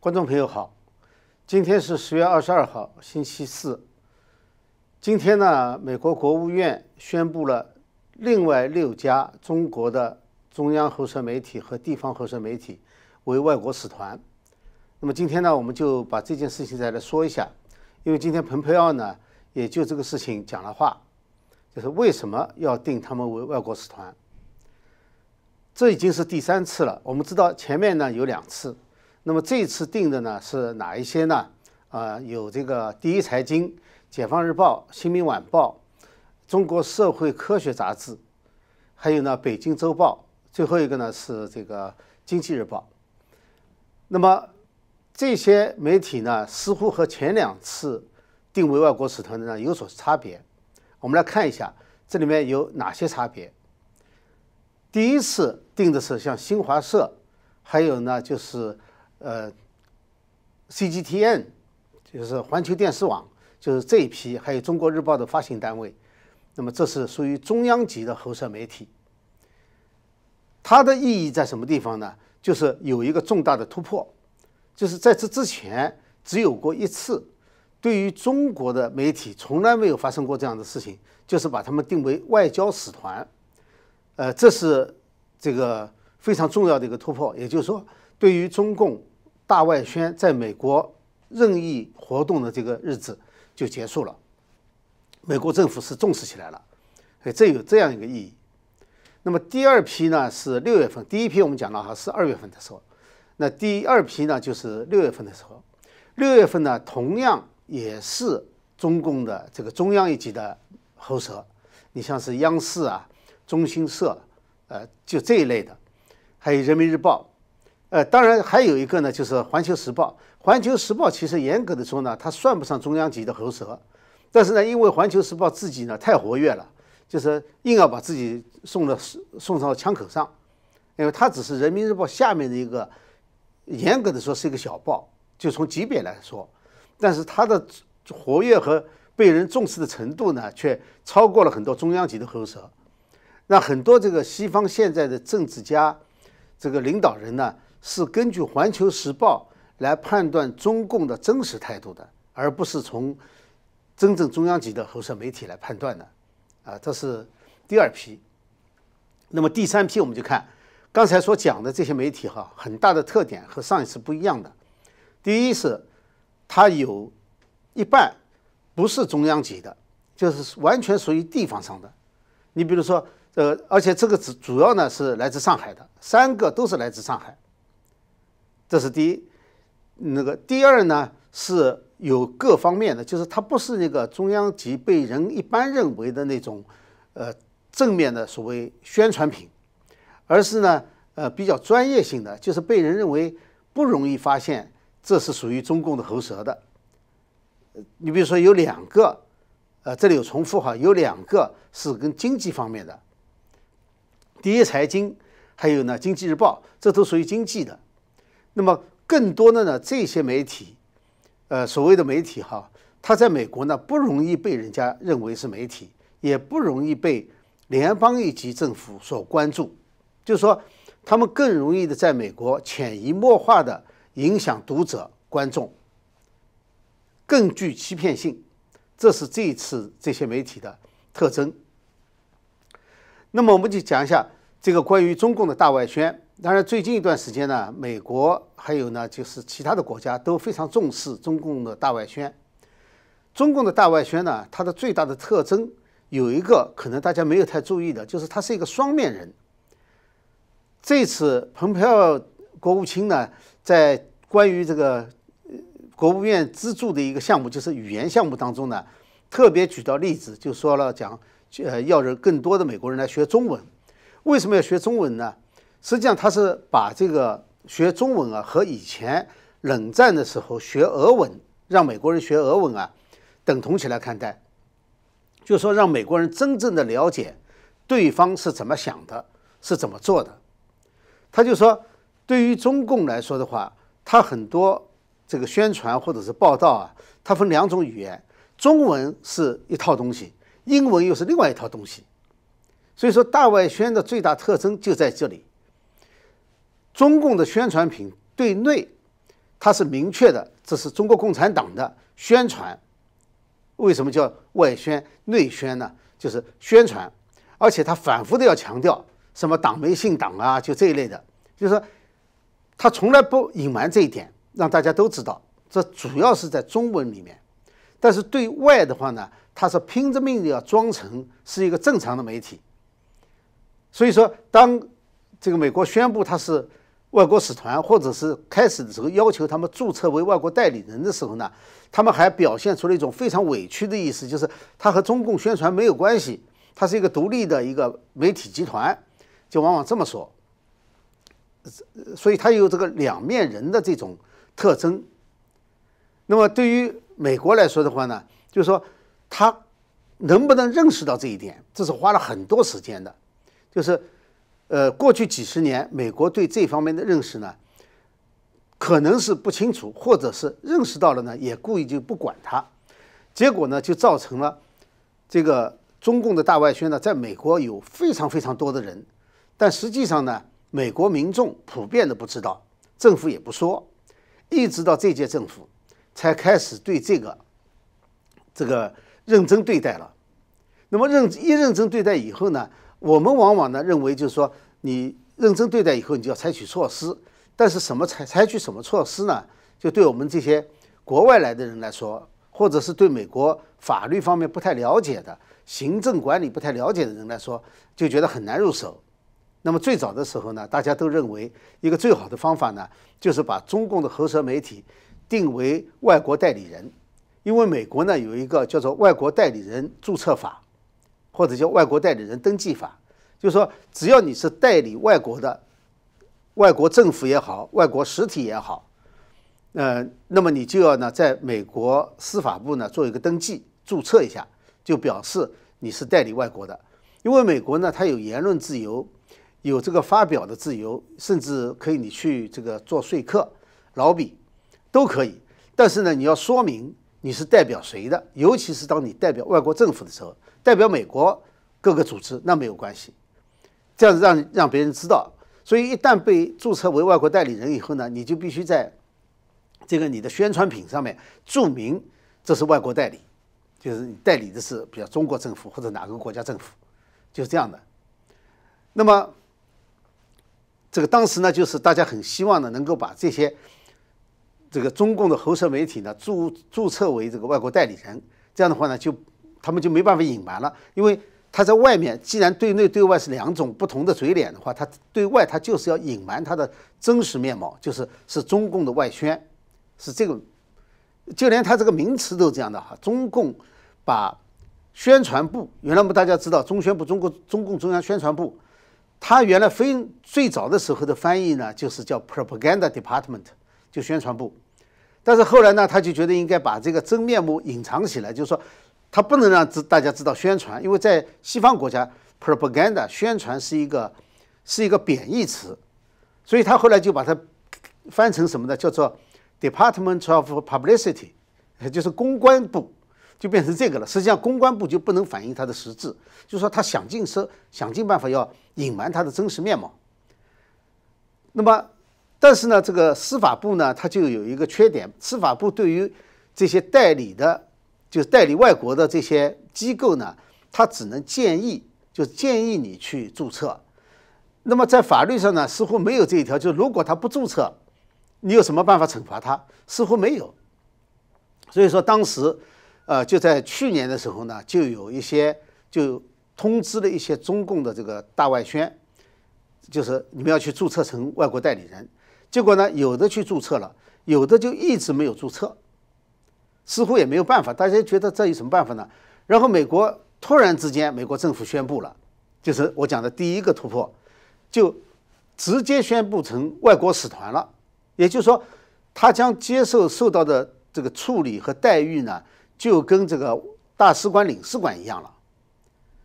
观众朋友好，今天是十月二十二号，星期四。今天呢，美国国务院宣布了另外六家中国的中央喉舌媒体和地方喉舌媒体为外国使团。那么今天呢，我们就把这件事情再来说一下，因为今天蓬佩奥呢也就这个事情讲了话，就是为什么要定他们为外国使团。这已经是第三次了。我们知道前面呢有两次。那么这次定的呢是哪一些呢？啊，有这个第一财经、解放日报、新民晚报、中国社会科学杂志，还有呢北京周报，最后一个呢是这个经济日报。那么这些媒体呢，似乎和前两次定为外国使团的呢有所差别。我们来看一下这里面有哪些差别。第一次定的是像新华社，还有呢就是。呃，CGTN 就是环球电视网，就是这一批，还有中国日报的发行单位，那么这是属于中央级的喉舌媒体。它的意义在什么地方呢？就是有一个重大的突破，就是在这之前只有过一次，对于中国的媒体从来没有发生过这样的事情，就是把他们定为外交使团。呃，这是这个非常重要的一个突破，也就是说，对于中共。大外宣在美国任意活动的这个日子就结束了，美国政府是重视起来了，所以这有这样一个意义。那么第二批呢是六月份，第一批我们讲了哈是二月份的时候，那第二批呢就是六月份的时候，六月份呢同样也是中共的这个中央一级的喉舌，你像是央视啊、中新社，呃，就这一类的，还有人民日报。呃，当然还有一个呢，就是《环球时报》。《环球时报》其实严格的说呢，它算不上中央级的喉舌，但是呢，因为《环球时报》自己呢太活跃了，就是硬要把自己送到送到枪口上，因为它只是《人民日报》下面的一个，严格的说是一个小报，就从级别来说，但是它的活跃和被人重视的程度呢，却超过了很多中央级的喉舌。那很多这个西方现在的政治家，这个领导人呢。是根据《环球时报》来判断中共的真实态度的，而不是从真正中央级的喉舌媒体来判断的，啊，这是第二批。那么第三批我们就看刚才所讲的这些媒体哈，很大的特点和上一次不一样的。第一是它有一半不是中央级的，就是完全属于地方上的。你比如说，呃，而且这个主主要呢是来自上海的，三个都是来自上海。这是第一，那个第二呢是有各方面的，就是它不是那个中央级被人一般认为的那种，呃正面的所谓宣传品，而是呢呃比较专业性的，就是被人认为不容易发现这是属于中共的喉舌的。你比如说有两个，呃这里有重复哈，有两个是跟经济方面的，第一财经，还有呢经济日报，这都属于经济的。那么更多的呢，这些媒体，呃，所谓的媒体哈，它在美国呢不容易被人家认为是媒体，也不容易被联邦一级政府所关注，就是说，他们更容易的在美国潜移默化的影响读者观众，更具欺骗性，这是这一次这些媒体的特征。那么我们就讲一下这个关于中共的大外宣。当然，最近一段时间呢，美国还有呢，就是其他的国家都非常重视中共的大外宣。中共的大外宣呢，它的最大的特征有一个可能大家没有太注意的，就是它是一个双面人。这次蓬佩奥国务卿呢，在关于这个国务院资助的一个项目，就是语言项目当中呢，特别举到例子，就说了讲，呃，要人更多的美国人来学中文。为什么要学中文呢？实际上，他是把这个学中文啊和以前冷战的时候学俄文，让美国人学俄文啊等同起来看待，就是说让美国人真正的了解对方是怎么想的，是怎么做的。他就说，对于中共来说的话，他很多这个宣传或者是报道啊，它分两种语言，中文是一套东西，英文又是另外一套东西。所以说，大外宣的最大特征就在这里。中共的宣传品对内它是明确的，这是中国共产党的宣传。为什么叫外宣内宣呢？就是宣传，而且他反复的要强调什么党媒信党啊，就这一类的，就是说他从来不隐瞒这一点，让大家都知道。这主要是在中文里面，但是对外的话呢，他是拼着命的要装成是一个正常的媒体。所以说，当这个美国宣布他是外国使团，或者是开始的时候要求他们注册为外国代理人的时候呢，他们还表现出了一种非常委屈的意思，就是他和中共宣传没有关系，他是一个独立的一个媒体集团，就往往这么说。所以，他有这个两面人的这种特征。那么，对于美国来说的话呢，就是说他能不能认识到这一点，这是花了很多时间的。就是，呃，过去几十年，美国对这方面的认识呢，可能是不清楚，或者是认识到了呢，也故意就不管它，结果呢，就造成了这个中共的大外宣呢，在美国有非常非常多的人，但实际上呢，美国民众普遍的不知道，政府也不说，一直到这届政府。才开始对这个这个认真对待了。那么认一认真对待以后呢，我们往往呢认为就是说，你认真对待以后，你就要采取措施。但是什么采采取什么措施呢？就对我们这些国外来的人来说，或者是对美国法律方面不太了解的、行政管理不太了解的人来说，就觉得很难入手。那么最早的时候呢，大家都认为一个最好的方法呢，就是把中共的喉舌媒体。定为外国代理人，因为美国呢有一个叫做《外国代理人注册法》，或者叫《外国代理人登记法》，就是说只要你是代理外国的，外国政府也好，外国实体也好，呃，那么你就要呢在美国司法部呢做一个登记注册一下，就表示你是代理外国的。因为美国呢它有言论自由，有这个发表的自由，甚至可以你去这个做说客、老比。都可以，但是呢，你要说明你是代表谁的，尤其是当你代表外国政府的时候，代表美国各个组织，那没有关系，这样子让让别人知道。所以一旦被注册为外国代理人以后呢，你就必须在这个你的宣传品上面注明这是外国代理，就是你代理的是比如中国政府或者哪个国家政府，就是这样的。那么这个当时呢，就是大家很希望呢，能够把这些。这个中共的喉舌媒体呢，注注册为这个外国代理人，这样的话呢，就他们就没办法隐瞒了，因为他在外面，既然对内对外是两种不同的嘴脸的话，他对外他就是要隐瞒他的真实面貌，就是是中共的外宣，是这个，就连他这个名词都这样的哈，中共把宣传部，原来我们大家知道中宣部，中国中共中央宣传部，他原来非最早的时候的翻译呢，就是叫 propaganda department。就宣传部，但是后来呢，他就觉得应该把这个真面目隐藏起来，就是说，他不能让知大家知道宣传，因为在西方国家，propaganda 宣传是一个是一个贬义词，所以他后来就把它翻成什么呢？叫做 Department of Publicity，就是公关部，就变成这个了。实际上，公关部就不能反映它的实质，就是说他想尽设想尽办法要隐瞒它的真实面貌。那么。但是呢，这个司法部呢，它就有一个缺点。司法部对于这些代理的，就是代理外国的这些机构呢，它只能建议，就建议你去注册。那么在法律上呢，似乎没有这一条，就如果他不注册，你有什么办法惩罚他？似乎没有。所以说当时，呃，就在去年的时候呢，就有一些就通知了一些中共的这个大外宣，就是你们要去注册成外国代理人。结果呢，有的去注册了，有的就一直没有注册，似乎也没有办法。大家觉得这有什么办法呢？然后美国突然之间，美国政府宣布了，就是我讲的第一个突破，就直接宣布成外国使团了。也就是说，他将接受受到的这个处理和待遇呢，就跟这个大使馆、领事馆一样了。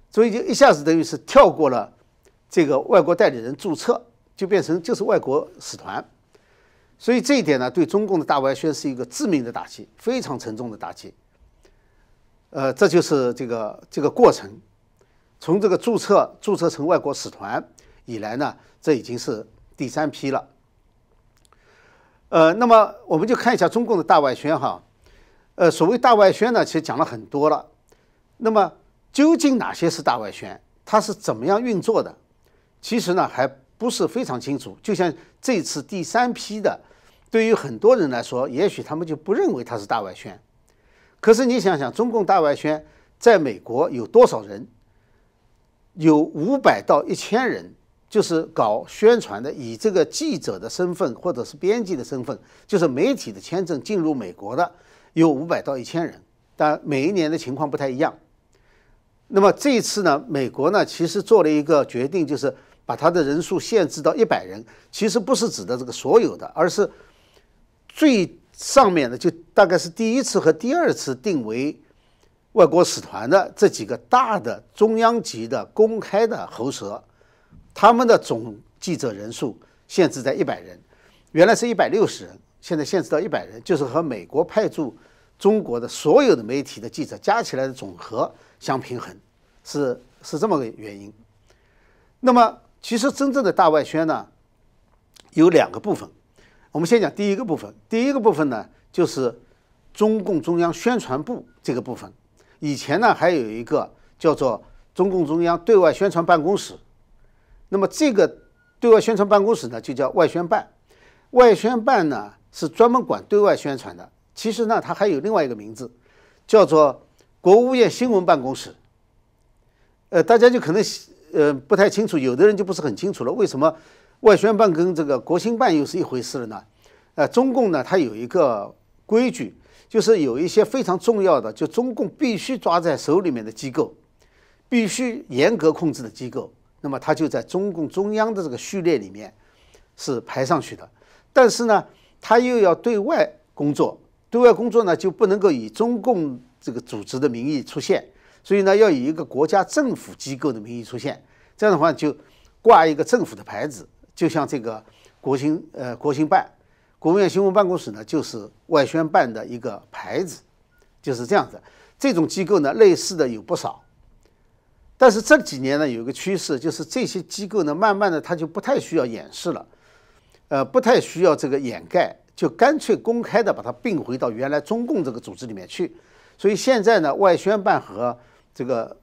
所以就一下子等于是跳过了这个外国代理人注册，就变成就是外国使团。所以这一点呢，对中共的大外宣是一个致命的打击，非常沉重的打击。呃，这就是这个这个过程，从这个注册注册成外国使团以来呢，这已经是第三批了。呃，那么我们就看一下中共的大外宣哈。呃，所谓大外宣呢，其实讲了很多了。那么究竟哪些是大外宣？它是怎么样运作的？其实呢，还不是非常清楚。就像这次第三批的，对于很多人来说，也许他们就不认为它是大外宣。可是你想想，中共大外宣在美国有多少人？有五百到一千人，就是搞宣传的，以这个记者的身份或者是编辑的身份，就是媒体的签证进入美国的，有五百到一千人。但每一年的情况不太一样。那么这一次呢，美国呢其实做了一个决定，就是把它的人数限制到一百人。其实不是指的这个所有的，而是最上面的，就大概是第一次和第二次定为。外国使团的这几个大的中央级的公开的喉舌，他们的总记者人数限制在一百人，原来是一百六十人，现在限制到一百人，就是和美国派驻中国的所有的媒体的记者加起来的总和相平衡，是是这么个原因。那么，其实真正的大外宣呢，有两个部分，我们先讲第一个部分。第一个部分呢，就是中共中央宣传部这个部分。以前呢，还有一个叫做中共中央对外宣传办公室，那么这个对外宣传办公室呢，就叫外宣办。外宣办呢是专门管对外宣传的。其实呢，它还有另外一个名字，叫做国务院新闻办公室。呃，大家就可能呃不太清楚，有的人就不是很清楚了。为什么外宣办跟这个国新办又是一回事了呢？呃，中共呢，它有一个规矩。就是有一些非常重要的，就中共必须抓在手里面的机构，必须严格控制的机构，那么它就在中共中央的这个序列里面是排上去的。但是呢，它又要对外工作，对外工作呢就不能够以中共这个组织的名义出现，所以呢要以一个国家政府机构的名义出现。这样的话就挂一个政府的牌子，就像这个国新呃国新办。国务院新闻办公室呢，就是外宣办的一个牌子，就是这样子。这种机构呢，类似的有不少。但是这几年呢，有一个趋势，就是这些机构呢，慢慢的它就不太需要掩饰了，呃，不太需要这个掩盖，就干脆公开的把它并回到原来中共这个组织里面去。所以现在呢，外宣办和这个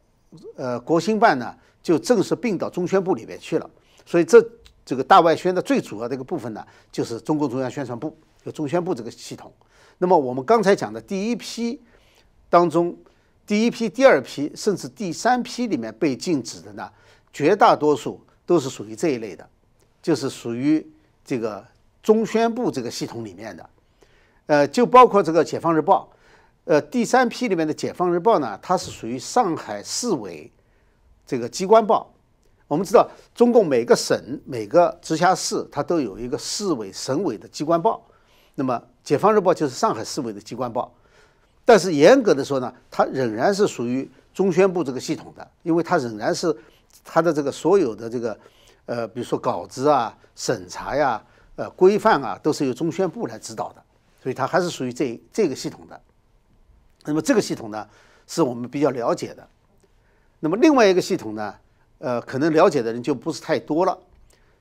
呃国新办呢，就正式并到中宣部里面去了。所以这。这个大外宣的最主要的一个部分呢，就是中共中央宣传部，就中宣部这个系统。那么我们刚才讲的第一批当中，第一批、第二批，甚至第三批里面被禁止的呢，绝大多数都是属于这一类的，就是属于这个中宣部这个系统里面的。呃，就包括这个《解放日报》，呃，第三批里面的《解放日报》呢，它是属于上海市委这个机关报。我们知道，中共每个省、每个直辖市，它都有一个市委、省委的机关报。那么，《解放日报》就是上海市委的机关报。但是，严格的说呢，它仍然是属于中宣部这个系统的，因为它仍然是它的这个所有的这个呃，比如说稿子啊、审查呀、呃规范啊，都是由中宣部来指导的，所以它还是属于这这个系统的。那么，这个系统呢，是我们比较了解的。那么，另外一个系统呢？呃，可能了解的人就不是太多了。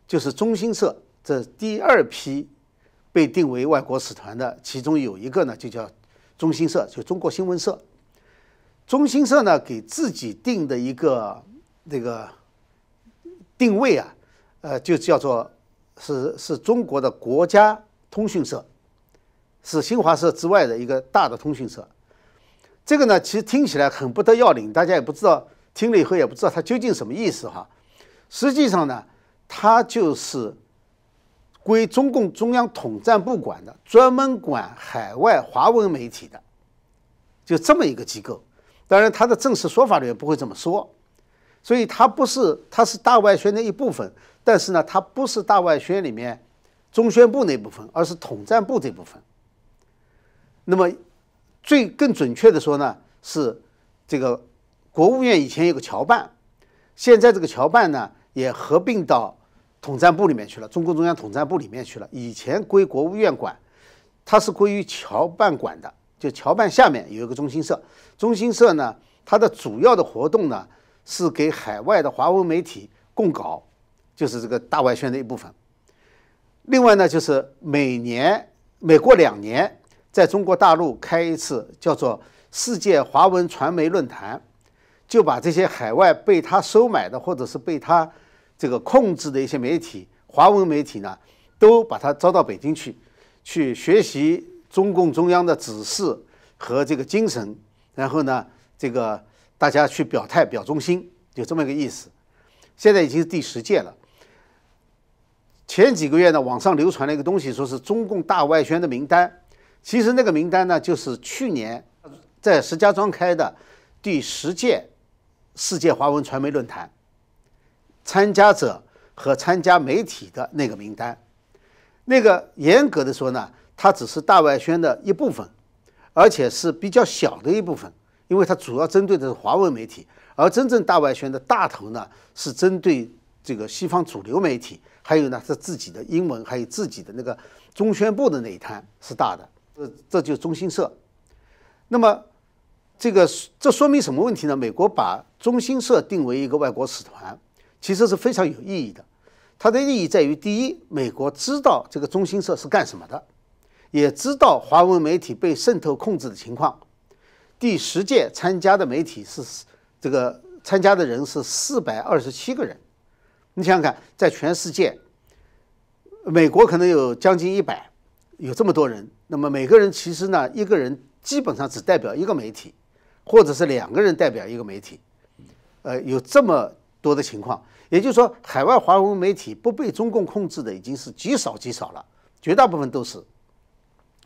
就是中新社这第二批被定为外国使团的，其中有一个呢，就叫中新社，就中国新闻社。中新社呢，给自己定的一个这个定位啊，呃，就叫做是是中国的国家通讯社，是新华社之外的一个大的通讯社。这个呢，其实听起来很不得要领，大家也不知道。听了以后也不知道它究竟什么意思哈，实际上呢，它就是归中共中央统战部管的，专门管海外华文媒体的，就这么一个机构。当然，它的正式说法里面不会这么说，所以它不是，它是大外宣的一部分，但是呢，它不是大外宣里面中宣部那部分，而是统战部这部分。那么，最更准确的说呢，是这个。国务院以前有个侨办，现在这个侨办呢也合并到统战部里面去了，中共中央统战部里面去了。以前归国务院管，它是归于侨办管的，就侨办下面有一个中新社。中新社呢，它的主要的活动呢是给海外的华文媒体供稿，就是这个大外宣的一部分。另外呢，就是每年每过两年在中国大陆开一次叫做世界华文传媒论坛，就把这些海外被他收买的或者是被他这个控制的一些媒体，华文媒体呢，都把他招到北京去，去学习中共中央的指示和这个精神，然后呢，这个大家去表态表忠心，就这么一个意思。现在已经是第十届了。前几个月呢，网上流传了一个东西，说是中共大外宣的名单。其实那个名单呢，就是去年在石家庄开的第十届世界华文传媒论坛参加者和参加媒体的那个名单。那个严格的说呢，它只是大外宣的一部分，而且是比较小的一部分，因为它主要针对的是华文媒体，而真正大外宣的大头呢，是针对这个西方主流媒体。还有呢，是自己的英文，还有自己的那个中宣部的那一摊是大的，这这就是中新社。那么，这个这说明什么问题呢？美国把中新社定为一个外国使团，其实是非常有意义的。它的意义在于：第一，美国知道这个中新社是干什么的，也知道华文媒体被渗透控制的情况。第十届参加的媒体是这个参加的人是四百二十七个人。你想想看，在全世界，美国可能有将近一百，有这么多人。那么每个人其实呢，一个人基本上只代表一个媒体，或者是两个人代表一个媒体。呃，有这么多的情况，也就是说，海外华文媒体不被中共控制的已经是极少极少了，绝大部分都是。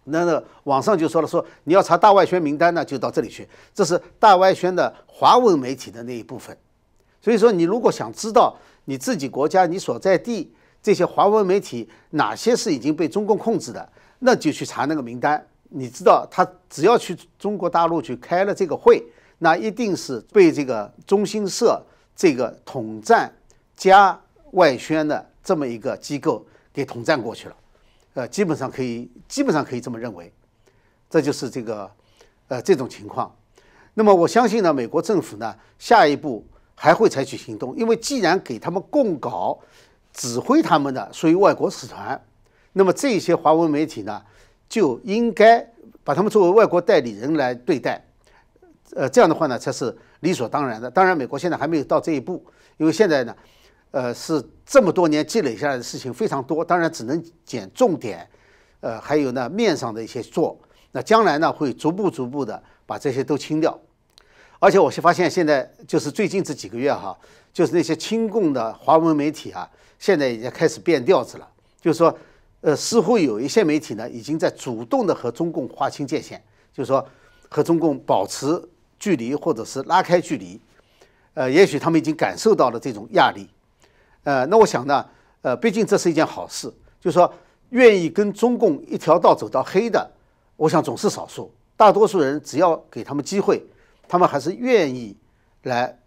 那那网上就说了，说你要查大外宣名单呢，就到这里去，这是大外宣的华文媒体的那一部分。所以说，你如果想知道，你自己国家你所在地这些华文媒体哪些是已经被中共控制的，那就去查那个名单。你知道，他只要去中国大陆去开了这个会，那一定是被这个中新社这个统战加外宣的这么一个机构给统战过去了。呃，基本上可以，基本上可以这么认为。这就是这个，呃，这种情况。那么我相信呢，美国政府呢，下一步。还会采取行动，因为既然给他们供稿、指挥他们的属于外国使团，那么这些华文媒体呢，就应该把他们作为外国代理人来对待。呃，这样的话呢，才是理所当然的。当然，美国现在还没有到这一步，因为现在呢，呃，是这么多年积累下来的事情非常多，当然只能捡重点，呃，还有呢面上的一些做。那将来呢，会逐步逐步的把这些都清掉。而且我是发现，现在就是最近这几个月哈，就是那些亲共的华文媒体啊，现在已经开始变调子了。就是说，呃，似乎有一些媒体呢，已经在主动的和中共划清界限，就是说和中共保持距离，或者是拉开距离。呃，也许他们已经感受到了这种压力。呃，那我想呢，呃，毕竟这是一件好事。就是说，愿意跟中共一条道走到黑的，我想总是少数。大多数人只要给他们机会。他们还是愿意来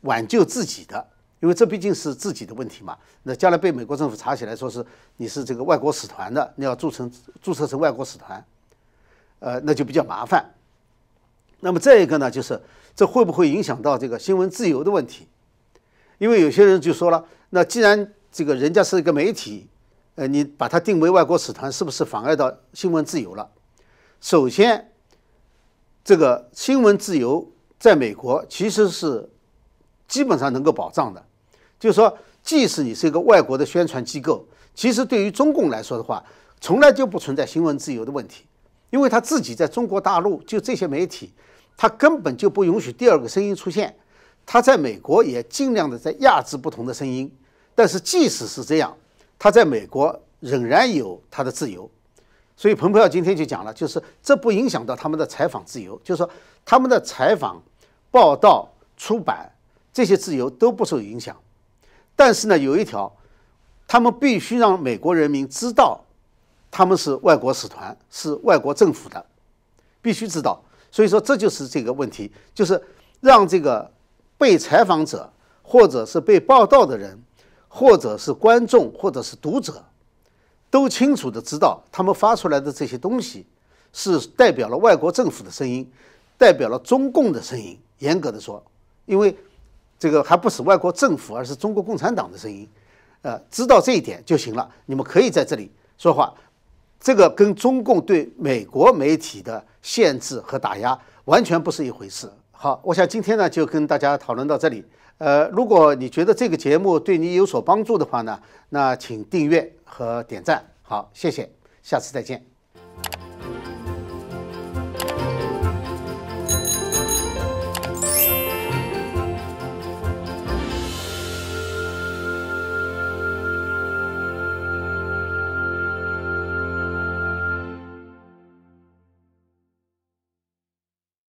挽救自己的，因为这毕竟是自己的问题嘛。那将来被美国政府查起来，说是你是这个外国使团的，你要注册注册成外国使团，呃，那就比较麻烦。那么再一个呢，就是这会不会影响到这个新闻自由的问题？因为有些人就说了，那既然这个人家是一个媒体，呃，你把它定为外国使团，是不是妨碍到新闻自由了？首先。这个新闻自由在美国其实是基本上能够保障的，就是说，即使你是一个外国的宣传机构，其实对于中共来说的话，从来就不存在新闻自由的问题，因为他自己在中国大陆就这些媒体，他根本就不允许第二个声音出现，他在美国也尽量的在压制不同的声音，但是即使是这样，他在美国仍然有他的自由。所以，蓬佩奥今天就讲了，就是这不影响到他们的采访自由，就是说他们的采访、报道、出版这些自由都不受影响。但是呢，有一条，他们必须让美国人民知道他们是外国使团，是外国政府的，必须知道。所以说，这就是这个问题，就是让这个被采访者，或者是被报道的人，或者是观众，或者是读者。都清楚的知道，他们发出来的这些东西是代表了外国政府的声音，代表了中共的声音。严格的说，因为这个还不是外国政府，而是中国共产党的声音。呃，知道这一点就行了。你们可以在这里说话，这个跟中共对美国媒体的限制和打压完全不是一回事。好，我想今天呢就跟大家讨论到这里。呃，如果你觉得这个节目对你有所帮助的话呢，那请订阅和点赞。好，谢谢，下次再见。